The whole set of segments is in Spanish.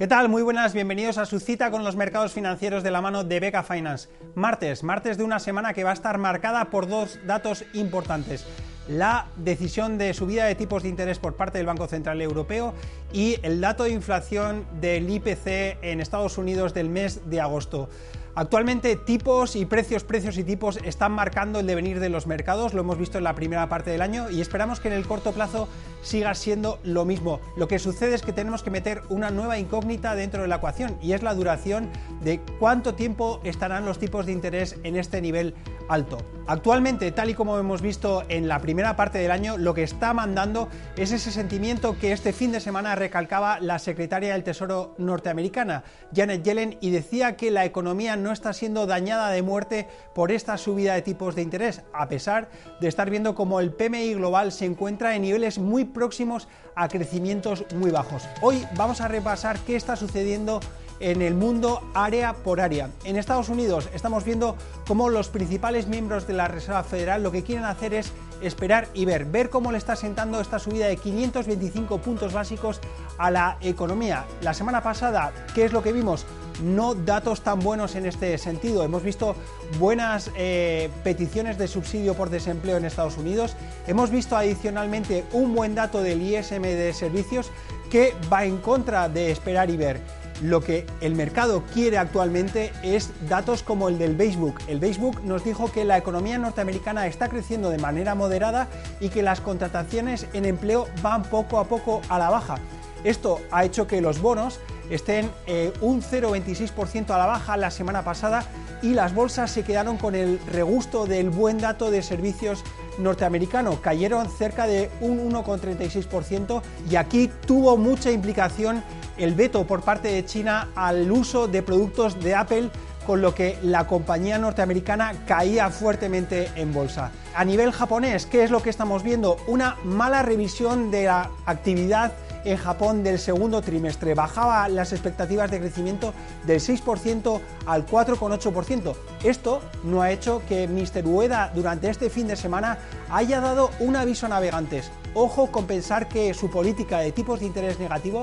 ¿Qué tal? Muy buenas, bienvenidos a su cita con los mercados financieros de la mano de Beca Finance. Martes, martes de una semana que va a estar marcada por dos datos importantes. La decisión de subida de tipos de interés por parte del Banco Central Europeo y el dato de inflación del IPC en Estados Unidos del mes de agosto. Actualmente tipos y precios, precios y tipos están marcando el devenir de los mercados, lo hemos visto en la primera parte del año y esperamos que en el corto plazo siga siendo lo mismo. Lo que sucede es que tenemos que meter una nueva incógnita dentro de la ecuación y es la duración de cuánto tiempo estarán los tipos de interés en este nivel alto. Actualmente, tal y como hemos visto en la primera parte del año, lo que está mandando es ese sentimiento que este fin de semana recalcaba la secretaria del Tesoro norteamericana, Janet Yellen, y decía que la economía no está siendo dañada de muerte por esta subida de tipos de interés, a pesar de estar viendo como el PMI global se encuentra en niveles muy próximos a crecimientos muy bajos. Hoy vamos a repasar qué está sucediendo en el mundo área por área. En Estados Unidos estamos viendo cómo los principales miembros de la Reserva Federal lo que quieren hacer es esperar y ver, ver cómo le está sentando esta subida de 525 puntos básicos a la economía. La semana pasada, ¿qué es lo que vimos? No datos tan buenos en este sentido. Hemos visto buenas eh, peticiones de subsidio por desempleo en Estados Unidos. Hemos visto adicionalmente un buen dato del ISM de servicios que va en contra de esperar y ver. Lo que el mercado quiere actualmente es datos como el del Facebook. El Facebook nos dijo que la economía norteamericana está creciendo de manera moderada y que las contrataciones en empleo van poco a poco a la baja. Esto ha hecho que los bonos estén eh, un 0,26% a la baja la semana pasada y las bolsas se quedaron con el regusto del buen dato de servicios norteamericano. Cayeron cerca de un 1,36% y aquí tuvo mucha implicación el veto por parte de China al uso de productos de Apple con lo que la compañía norteamericana caía fuertemente en bolsa. A nivel japonés, ¿qué es lo que estamos viendo? Una mala revisión de la actividad en Japón del segundo trimestre. Bajaba las expectativas de crecimiento del 6% al 4,8%. Esto no ha hecho que Mr. Ueda durante este fin de semana haya dado un aviso a navegantes. Ojo con pensar que su política de tipos de interés negativo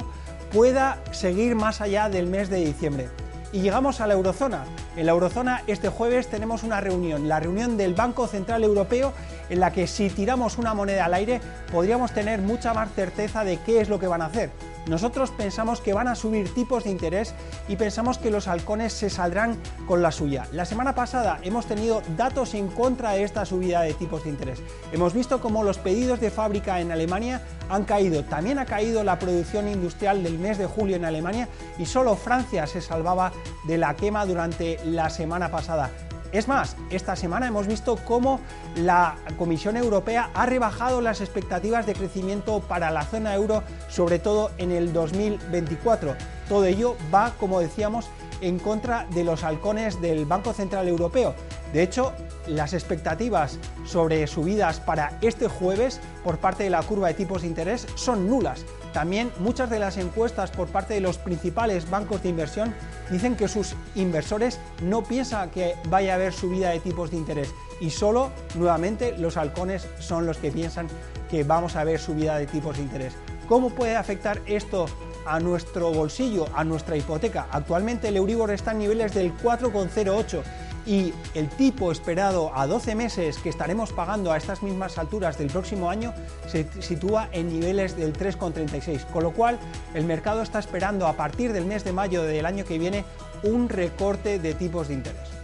pueda seguir más allá del mes de diciembre. Y llegamos a la eurozona. En la eurozona este jueves tenemos una reunión, la reunión del Banco Central Europeo, en la que si tiramos una moneda al aire podríamos tener mucha más certeza de qué es lo que van a hacer. Nosotros pensamos que van a subir tipos de interés y pensamos que los halcones se saldrán con la suya. La semana pasada hemos tenido datos en contra de esta subida de tipos de interés. Hemos visto cómo los pedidos de fábrica en Alemania han caído. También ha caído la producción industrial del mes de julio en Alemania y solo Francia se salvaba de la quema durante la semana pasada. Es más, esta semana hemos visto cómo la Comisión Europea ha rebajado las expectativas de crecimiento para la zona euro, sobre todo en el 2024. Todo ello va, como decíamos, en contra de los halcones del Banco Central Europeo. De hecho, las expectativas sobre subidas para este jueves por parte de la curva de tipos de interés son nulas. También muchas de las encuestas por parte de los principales bancos de inversión dicen que sus inversores no piensan que vaya a haber subida de tipos de interés y solo, nuevamente, los halcones son los que piensan que vamos a ver subida de tipos de interés. ¿Cómo puede afectar esto a nuestro bolsillo, a nuestra hipoteca? Actualmente el Euribor está en niveles del 4,08 y el tipo esperado a 12 meses que estaremos pagando a estas mismas alturas del próximo año se sitúa en niveles del 3,36, con lo cual el mercado está esperando a partir del mes de mayo del año que viene un recorte de tipos de interés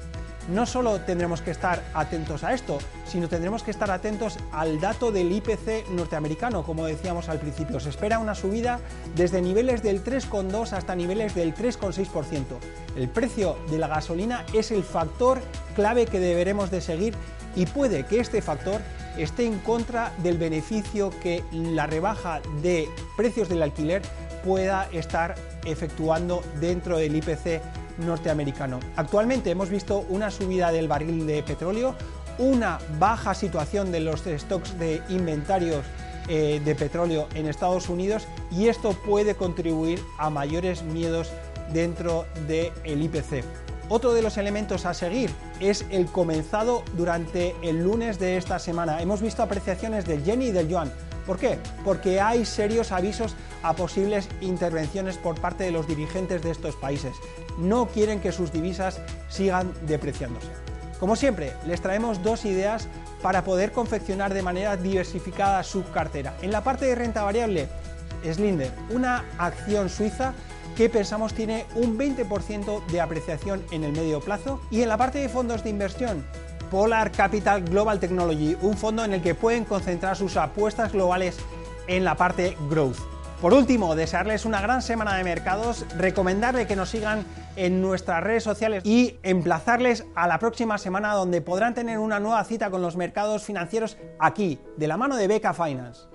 no solo tendremos que estar atentos a esto, sino tendremos que estar atentos al dato del IPC norteamericano, como decíamos al principio. Se espera una subida desde niveles del 3,2 hasta niveles del 3,6%. El precio de la gasolina es el factor clave que deberemos de seguir y puede que este factor esté en contra del beneficio que la rebaja de precios del alquiler pueda estar efectuando dentro del IPC norteamericano. Actualmente hemos visto una subida del barril de petróleo, una baja situación de los stocks de inventarios eh, de petróleo en Estados Unidos y esto puede contribuir a mayores miedos dentro del IPC. Otro de los elementos a seguir es el comenzado durante el lunes de esta semana. Hemos visto apreciaciones del yen y del yuan. ¿Por qué? Porque hay serios avisos a posibles intervenciones por parte de los dirigentes de estos países. No quieren que sus divisas sigan depreciándose. Como siempre, les traemos dos ideas para poder confeccionar de manera diversificada su cartera. En la parte de renta variable, Slinder, una acción suiza que pensamos tiene un 20% de apreciación en el medio plazo. Y en la parte de fondos de inversión, Polar Capital Global Technology, un fondo en el que pueden concentrar sus apuestas globales en la parte growth. Por último, desearles una gran semana de mercados, recomendarles que nos sigan en nuestras redes sociales y emplazarles a la próxima semana donde podrán tener una nueva cita con los mercados financieros aquí, de la mano de Beca Finance.